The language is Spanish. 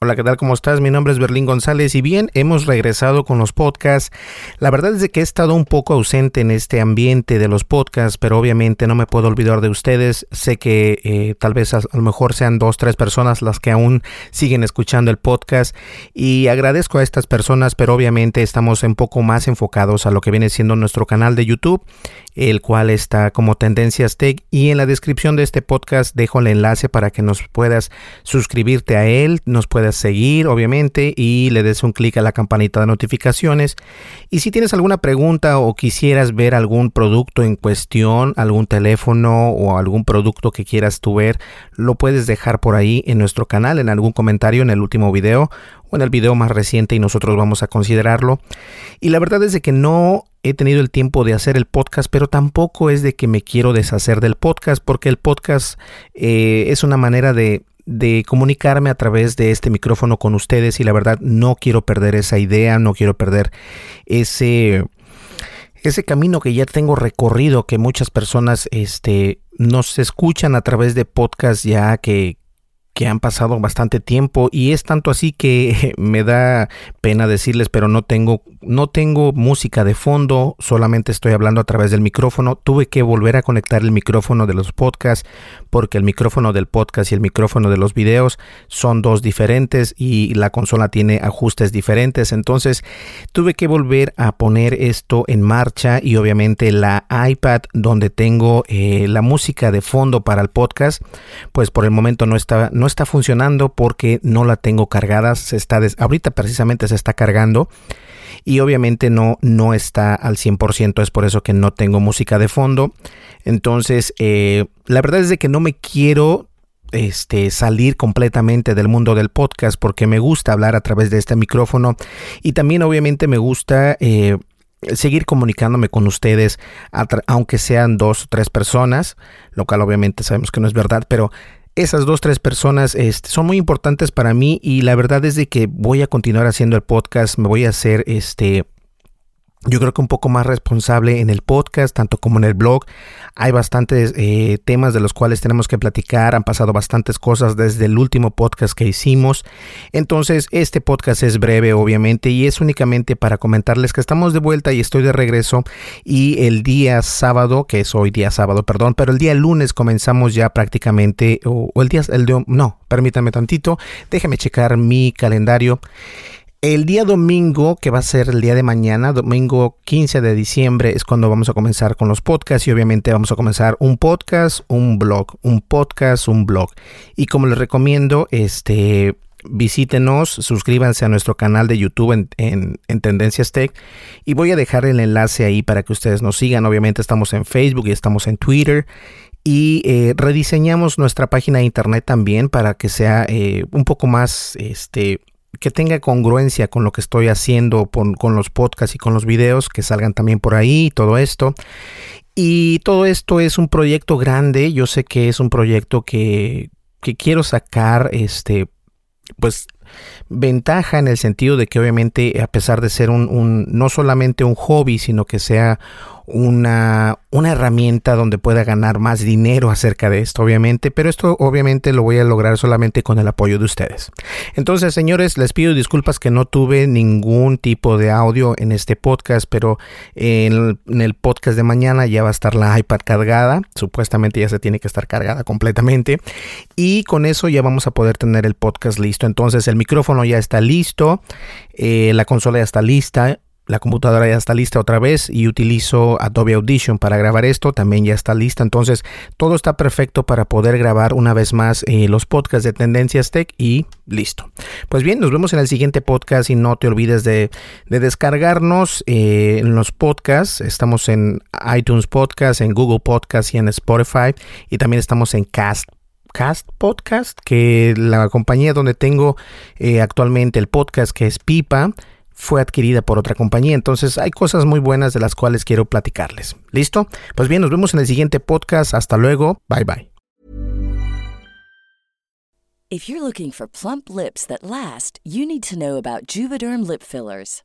Hola, ¿qué tal? ¿Cómo estás? Mi nombre es Berlín González y bien, hemos regresado con los podcasts. La verdad es que he estado un poco ausente en este ambiente de los podcasts, pero obviamente no me puedo olvidar de ustedes. Sé que eh, tal vez a, a, lo mejor sean dos, tres personas las que aún siguen escuchando el podcast y agradezco a estas personas, pero obviamente estamos un poco más enfocados a lo que viene siendo nuestro canal de YouTube, el cual está como Tendencias Tech y en la descripción de este podcast dejo el enlace para que nos puedas suscribirte a él, nos seguir, obviamente, y le des un clic a la campanita de notificaciones. Y si tienes alguna pregunta o quisieras ver algún producto en cuestión, algún teléfono o algún producto que quieras tú ver, lo puedes dejar por ahí en nuestro canal, en algún comentario en el último video o en el video más reciente y nosotros vamos a considerarlo. Y la verdad es de que no he tenido el tiempo de hacer el podcast, pero tampoco es de que me quiero deshacer del podcast, porque el podcast eh, es una manera de, de comunicarme a través de este micrófono con ustedes y la verdad no quiero perder esa idea, no quiero perder ese ese camino que ya tengo recorrido que muchas personas este nos escuchan a través de podcast ya que que han pasado bastante tiempo y es tanto así que me da pena decirles, pero no tengo no tengo música de fondo, solamente estoy hablando a través del micrófono. Tuve que volver a conectar el micrófono de los podcasts porque el micrófono del podcast y el micrófono de los videos son dos diferentes y la consola tiene ajustes diferentes, entonces tuve que volver a poner esto en marcha y obviamente la iPad donde tengo eh, la música de fondo para el podcast, pues por el momento no está está funcionando porque no la tengo cargada. Se está des ahorita precisamente se está cargando y obviamente no, no está al 100%. Es por eso que no tengo música de fondo. Entonces, eh, la verdad es de que no me quiero este, salir completamente del mundo del podcast porque me gusta hablar a través de este micrófono y también obviamente me gusta... Eh, seguir comunicándome con ustedes, aunque sean dos o tres personas, lo cual obviamente sabemos que no es verdad, pero esas dos, tres personas este, son muy importantes para mí y la verdad es de que voy a continuar haciendo el podcast, me voy a hacer este yo creo que un poco más responsable en el podcast, tanto como en el blog. Hay bastantes eh, temas de los cuales tenemos que platicar. Han pasado bastantes cosas desde el último podcast que hicimos. Entonces, este podcast es breve, obviamente, y es únicamente para comentarles que estamos de vuelta y estoy de regreso. Y el día sábado, que es hoy día sábado, perdón, pero el día lunes comenzamos ya prácticamente, o, el día, el de, no, permítame tantito, déjeme checar mi calendario. El día domingo, que va a ser el día de mañana, domingo 15 de diciembre, es cuando vamos a comenzar con los podcasts y obviamente vamos a comenzar un podcast, un blog, un podcast, un blog. Y como les recomiendo, este, visítenos, suscríbanse a nuestro canal de YouTube en, en, en, Tendencias Tech y voy a dejar el enlace ahí para que ustedes nos sigan. Obviamente estamos en Facebook y estamos en Twitter y eh, rediseñamos nuestra página de internet también para que sea eh, un poco más este que tenga congruencia con lo que estoy haciendo con, los podcasts y con los videos, que salgan también por ahí y todo esto. Y todo esto es un proyecto grande, yo sé que es un proyecto que, que quiero sacar, este, pues, ventaja en el sentido de que obviamente a pesar de ser un, no solamente un hobby, sino que sea una, una herramienta donde pueda ganar más dinero acerca de esto, obviamente, pero esto obviamente lo voy a lograr solamente con el apoyo de ustedes. Entonces, señores, les pido disculpas que no tuve ningún tipo de audio en este podcast, pero en en el podcast de mañana ya va a estar la iPad cargada, supuestamente ya se tiene que estar cargada completamente, y con eso ya vamos a poder tener el podcast listo. Entonces, el micrófono ya está listo, eh, la consola ya está lista, la computadora ya está lista otra vez y utilizo Adobe Audition para grabar esto, también ya está lista, entonces todo está perfecto para poder grabar una vez más eh, los podcasts de Tendencias Tech y listo. Pues bien, nos vemos en el siguiente podcast y no te olvides de, descargarnos eh, en los podcasts, estamos en iTunes Podcast, en Google Podcast y en Spotify. Y también estamos en Cast Cast Podcast, que la compañía donde tengo eh, actualmente el podcast, que es Pipa, fue adquirida por otra compañía. Entonces hay cosas muy buenas de las cuales quiero platicarles. ¿Listo? Pues bien, nos vemos en el siguiente podcast. Hasta luego. Bye bye. If you're looking for plump lips that last, you need to know about Juvederm lip fillers.